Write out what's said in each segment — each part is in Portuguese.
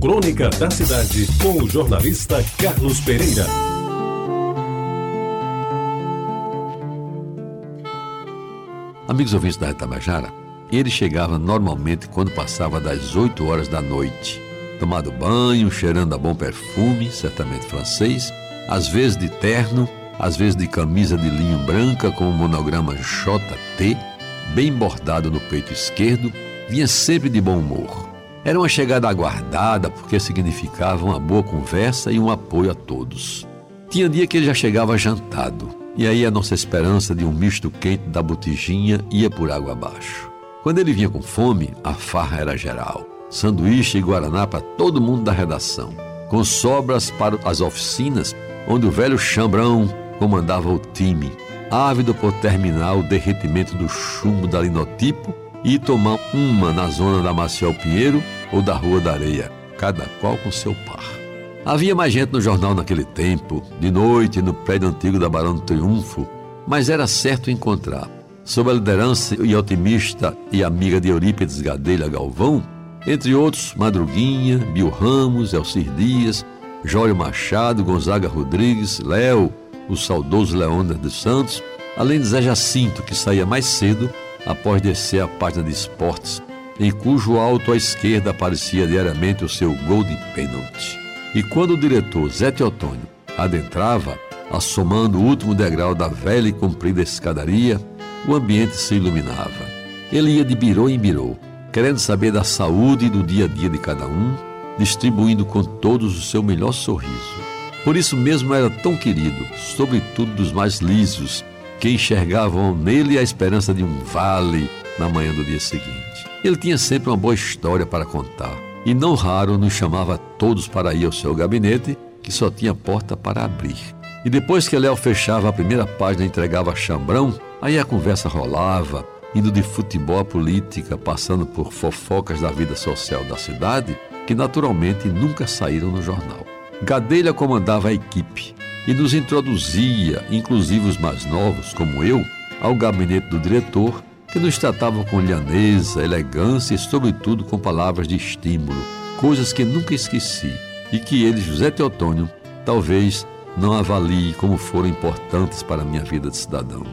Crônica da Cidade, com o jornalista Carlos Pereira. Amigos ouvintes da Itabajara, ele chegava normalmente quando passava das 8 horas da noite. Tomado banho, cheirando a bom perfume, certamente francês, às vezes de terno, às vezes de camisa de linho branca com o monograma JT, bem bordado no peito esquerdo, vinha sempre de bom humor. Era uma chegada aguardada porque significava uma boa conversa e um apoio a todos. Tinha dia que ele já chegava jantado, e aí a nossa esperança de um misto quente da botijinha ia por água abaixo. Quando ele vinha com fome, a farra era geral. Sanduíche e guaraná para todo mundo da redação, com sobras para as oficinas, onde o velho chambrão comandava o time, ávido por terminar o derretimento do chumbo da linotipo e tomar uma na zona da Maciel Pinheiro ou da Rua da Areia, cada qual com seu par. Havia mais gente no jornal naquele tempo, de noite no prédio antigo da Barão do Triunfo, mas era certo encontrar, sob a liderança e otimista e amiga de Eurípides Gadelha Galvão, entre outros Madruguinha, Bill Ramos, Elcir Dias, Jório Machado, Gonzaga Rodrigues, Léo, o saudoso Leônidas dos Santos, além de Zé Jacinto, que saía mais cedo após descer a página de esportes, em cujo alto à esquerda aparecia diariamente o seu Golden Penalty. E quando o diretor Zé Teotônio adentrava, assomando o último degrau da velha e comprida escadaria, o ambiente se iluminava. Ele ia de birô em birô, querendo saber da saúde e do dia a dia de cada um, distribuindo com todos o seu melhor sorriso. Por isso mesmo era tão querido, sobretudo dos mais lisos, que enxergavam nele a esperança de um vale na manhã do dia seguinte. Ele tinha sempre uma boa história para contar e não raro nos chamava todos para ir ao seu gabinete, que só tinha porta para abrir. E depois que Léo fechava a primeira página e entregava a chambrão, aí a conversa rolava, indo de futebol à política, passando por fofocas da vida social da cidade, que naturalmente nunca saíram no jornal. Gadelha comandava a equipe e nos introduzia, inclusive os mais novos, como eu, ao gabinete do diretor, que nos tratava com lhaneza, elegância e, sobretudo, com palavras de estímulo, coisas que nunca esqueci e que ele, José Teotônio, talvez não avalie como foram importantes para a minha vida de cidadão.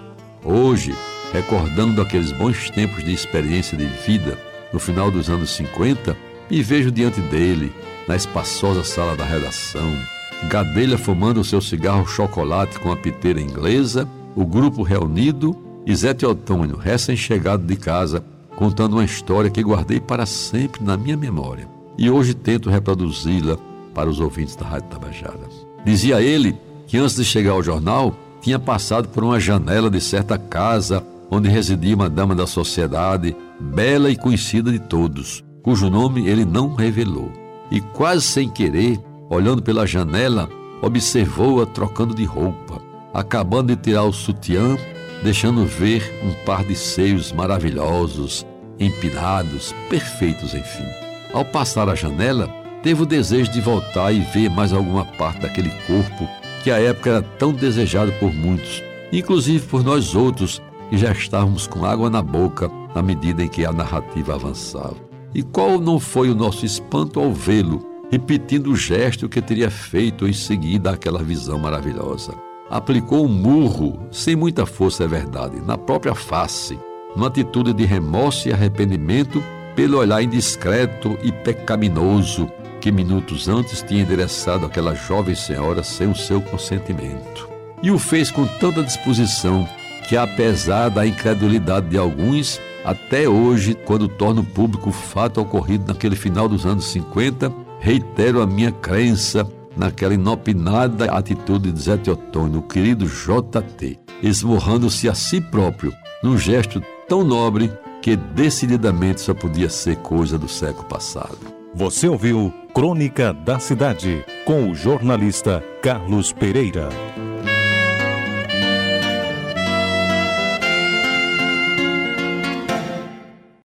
Hoje, recordando aqueles bons tempos de experiência de vida, no final dos anos 50, me vejo diante dele, na espaçosa sala da redação, Gadelha fumando seu cigarro chocolate com a piteira inglesa, o grupo reunido e Zé Teotônio, recém-chegado de casa, contando uma história que guardei para sempre na minha memória. E hoje tento reproduzi-la para os ouvintes da Rádio Tabajara. Dizia ele que antes de chegar ao jornal, tinha passado por uma janela de certa casa onde residia uma dama da sociedade, bela e conhecida de todos, cujo nome ele não revelou e, quase sem querer, olhando pela janela, observou-a trocando de roupa, acabando de tirar o sutiã, deixando ver um par de seios maravilhosos, empinados, perfeitos, enfim. Ao passar a janela, teve o desejo de voltar e ver mais alguma parte daquele corpo que à época era tão desejado por muitos, inclusive por nós outros que já estávamos com água na boca na medida em que a narrativa avançava. E qual não foi o nosso espanto ao vê-lo, repetindo o gesto que teria feito em seguida àquela visão maravilhosa. Aplicou um murro, sem muita força, é verdade, na própria face, numa atitude de remorso e arrependimento pelo olhar indiscreto e pecaminoso que minutos antes tinha endereçado aquela jovem senhora sem o seu consentimento. E o fez com tanta disposição que, apesar da incredulidade de alguns, até hoje, quando torno público o fato ocorrido naquele final dos anos 50, reitero a minha crença naquela inopinada atitude de Zé Teotônio, o querido JT, esmorrando-se a si próprio num gesto tão nobre que decididamente só podia ser coisa do século passado. Você ouviu Crônica da Cidade com o jornalista Carlos Pereira.